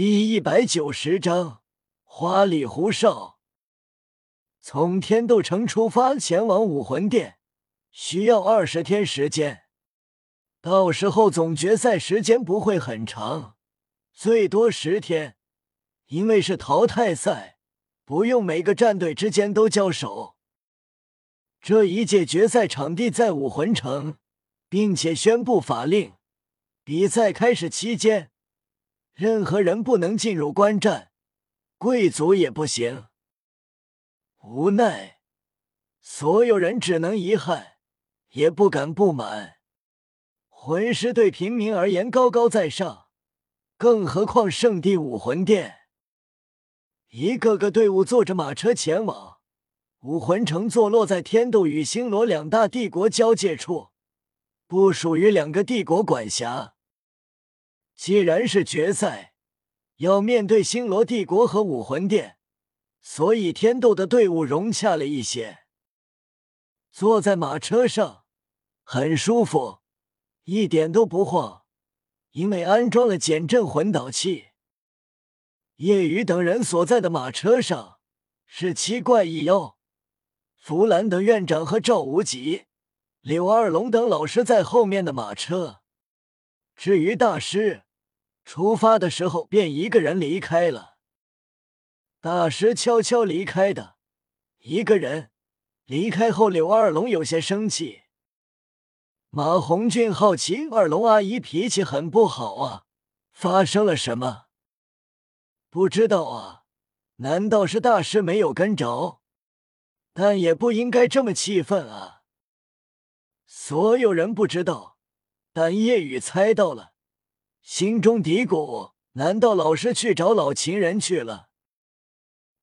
第一百九十章花里胡哨。从天斗城出发前往武魂殿，需要二十天时间。到时候总决赛时间不会很长，最多十天，因为是淘汰赛，不用每个战队之间都交手。这一届决赛场地在武魂城，并且宣布法令：比赛开始期间。任何人不能进入观战，贵族也不行。无奈，所有人只能遗憾，也不敢不满。魂师对平民而言高高在上，更何况圣地武魂殿。一个个队伍坐着马车前往武魂城，坐落在天斗与星罗两大帝国交界处，不属于两个帝国管辖。既然是决赛，要面对星罗帝国和武魂殿，所以天斗的队伍融洽了一些。坐在马车上很舒服，一点都不晃，因为安装了减震魂导器。叶雨等人所在的马车上是七怪一妖，弗兰德院长和赵无极、柳二龙等老师在后面的马车。至于大师。出发的时候便一个人离开了，大师悄悄离开的。一个人离开后，柳二龙有些生气。马红俊好奇二龙阿姨脾气很不好啊，发生了什么？不知道啊，难道是大师没有跟着？但也不应该这么气愤啊。所有人不知道，但叶雨猜到了。心中嘀咕：难道老师去找老情人去了？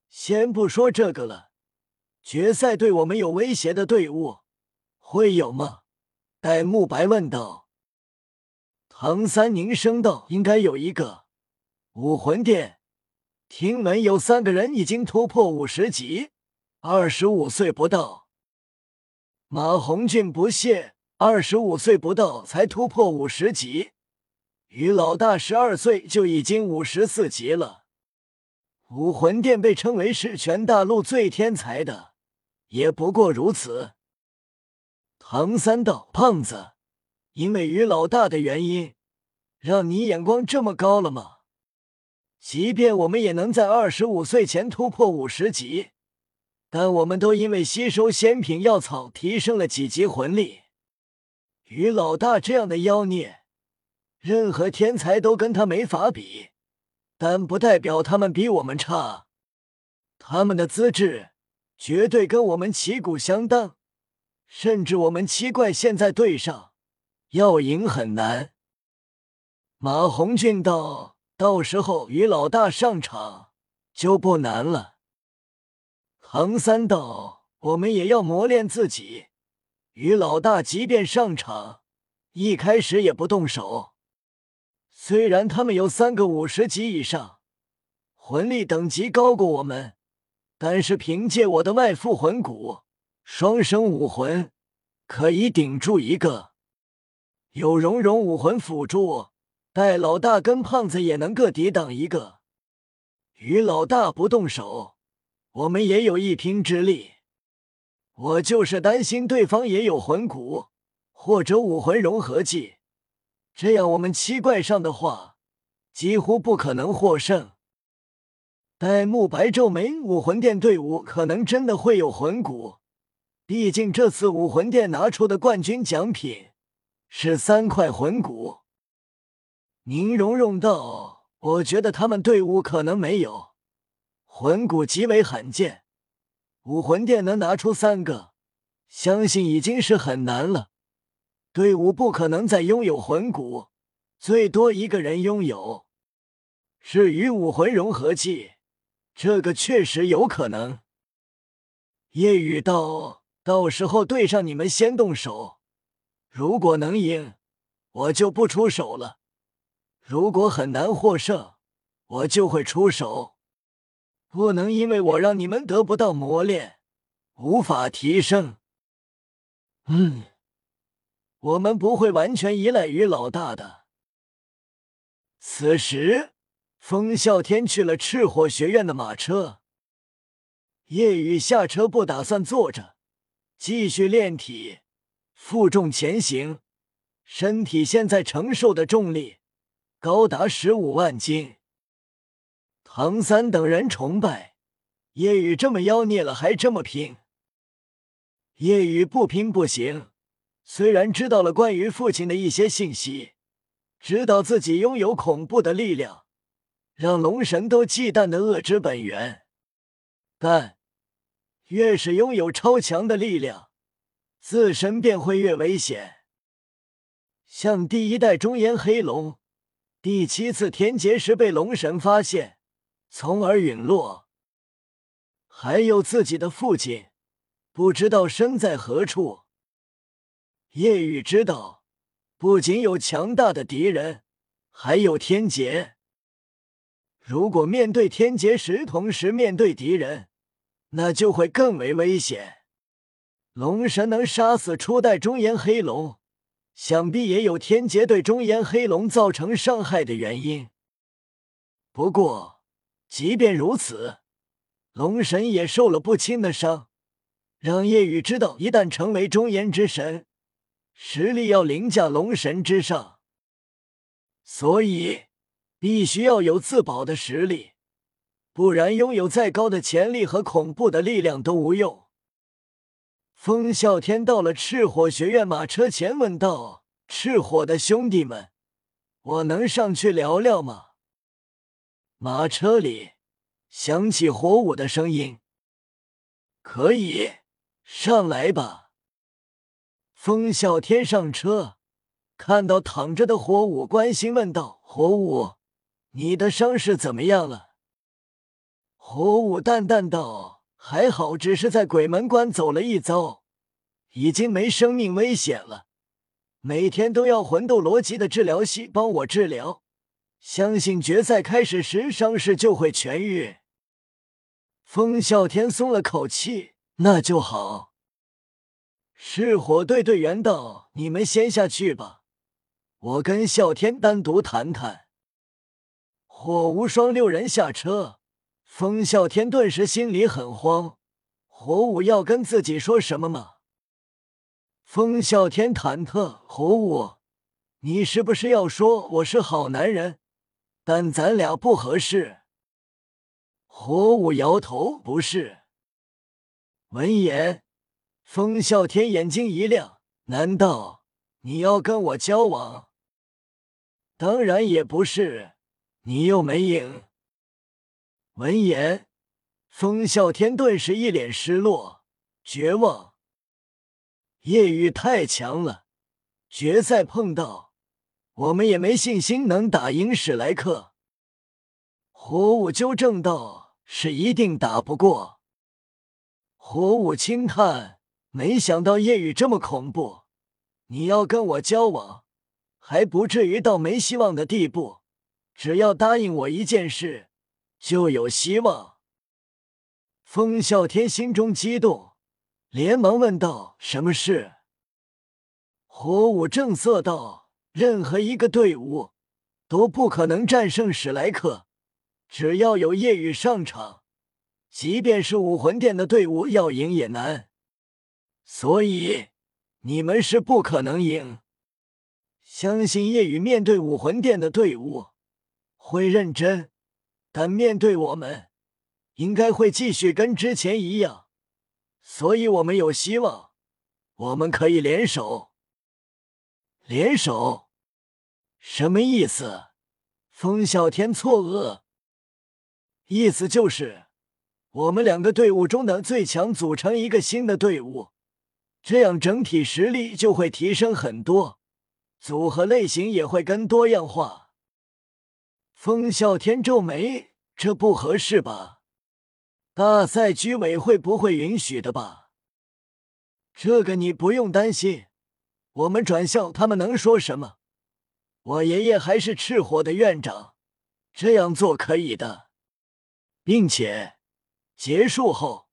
先不说这个了，决赛对我们有威胁的队伍会有吗？戴沐白问道。唐三凝声道：“应该有一个。武魂殿，听闻有三个人已经突破五十级，二十五岁不到。”马红俊不屑：“二十五岁不到才突破五十级。”于老大十二岁就已经五十四级了。武魂殿被称为是全大陆最天才的，也不过如此。唐三道：“胖子，因为于老大的原因，让你眼光这么高了吗？即便我们也能在二十五岁前突破五十级，但我们都因为吸收仙品药草提升了几级魂力。于老大这样的妖孽。”任何天才都跟他没法比，但不代表他们比我们差。他们的资质绝对跟我们旗鼓相当，甚至我们七怪现在对上，要赢很难。马红俊道：“到时候于老大上场就不难了。”唐三道：“我们也要磨练自己。于老大即便上场，一开始也不动手。”虽然他们有三个五十级以上，魂力等级高过我们，但是凭借我的外附魂骨、双生武魂，可以顶住一个。有荣荣武魂辅助，戴老大跟胖子也能各抵挡一个。于老大不动手，我们也有一拼之力。我就是担心对方也有魂骨或者武魂融合技。这样，我们七怪上的话，几乎不可能获胜。戴沐白皱眉，武魂殿队伍可能真的会有魂骨，毕竟这次武魂殿拿出的冠军奖品是三块魂骨。宁荣荣道：“我觉得他们队伍可能没有魂骨，极为罕见。武魂殿能拿出三个，相信已经是很难了。”队伍不可能再拥有魂骨，最多一个人拥有。至于武魂融合技，这个确实有可能。夜雨道，到时候对上你们先动手，如果能赢，我就不出手了；如果很难获胜，我就会出手。不能因为我让你们得不到磨练，无法提升。嗯。我们不会完全依赖于老大的。此时，风啸天去了赤火学院的马车，夜雨下车不打算坐着，继续炼体，负重前行。身体现在承受的重力高达十五万斤。唐三等人崇拜夜雨这么妖孽了，还这么拼。夜雨不拼不行。虽然知道了关于父亲的一些信息，知道自己拥有恐怖的力量。让龙神都忌惮的恶之本源，但越是拥有超强的力量，自身便会越危险。像第一代中炎黑龙，第七次天劫时被龙神发现，从而陨落。还有自己的父亲，不知道身在何处。夜雨知道，不仅有强大的敌人，还有天劫。如果面对天劫时同时面对敌人，那就会更为危险。龙神能杀死初代中炎黑龙，想必也有天劫对中炎黑龙造成伤害的原因。不过，即便如此，龙神也受了不轻的伤，让夜雨知道，一旦成为中炎之神，实力要凌驾龙神之上。所以。必须要有自保的实力，不然拥有再高的潜力和恐怖的力量都无用。风啸天到了赤火学院马车前，问道：“赤火的兄弟们，我能上去聊聊吗？”马车里响起火舞的声音：“可以，上来吧。”风啸天上车，看到躺着的火舞，关心问道：“火舞。”你的伤势怎么样了？火舞淡淡道：“还好，只是在鬼门关走了一遭，已经没生命危险了。每天都要魂斗罗级的治疗系帮我治疗，相信决赛开始时伤势就会痊愈。”风啸天松了口气：“那就好。”是火队队员道：“你们先下去吧，我跟啸天单独谈谈。”火无双六人下车，风啸天顿时心里很慌。火舞要跟自己说什么吗？风啸天忐忑。火舞，你是不是要说我是好男人，但咱俩不合适？火舞摇头，不是。闻言，风啸天眼睛一亮，难道你要跟我交往？当然也不是。你又没赢。闻言，风啸天顿时一脸失落、绝望。夜雨太强了，决赛碰到我们也没信心能打赢史莱克。火舞纠正道：“是一定打不过。”火舞轻叹：“没想到夜雨这么恐怖。你要跟我交往，还不至于到没希望的地步。”只要答应我一件事，就有希望。风啸天心中激动，连忙问道：“什么事？”火舞正色道：“任何一个队伍都不可能战胜史莱克，只要有夜雨上场，即便是武魂殿的队伍要赢也难。所以你们是不可能赢。相信夜雨面对武魂殿的队伍。”会认真，但面对我们，应该会继续跟之前一样，所以我们有希望，我们可以联手。联手，什么意思？风啸天错愕。意思就是，我们两个队伍中的最强组成一个新的队伍，这样整体实力就会提升很多，组合类型也会更多样化。风啸天皱眉：“这不合适吧？大赛居委会不会允许的吧？”这个你不用担心，我们转校他们能说什么？我爷爷还是赤火的院长，这样做可以的，并且结束后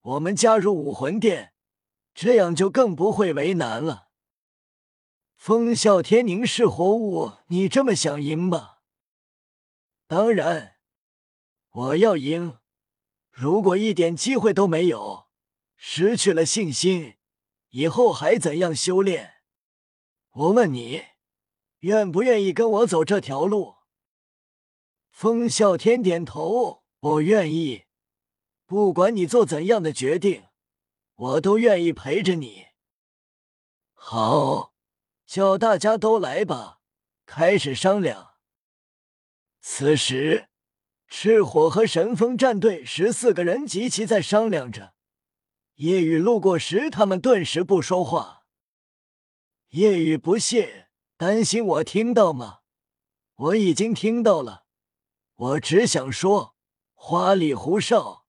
我们加入武魂殿，这样就更不会为难了。风啸天凝视活物：“你这么想赢吗？”当然，我要赢。如果一点机会都没有，失去了信心，以后还怎样修炼？我问你，愿不愿意跟我走这条路？风啸天点头，我愿意。不管你做怎样的决定，我都愿意陪着你。好，叫大家都来吧，开始商量。此时，赤火和神风战队十四个人齐齐在商量着。夜雨路过时，他们顿时不说话。夜雨不屑，担心我听到吗？我已经听到了。我只想说，花里胡哨，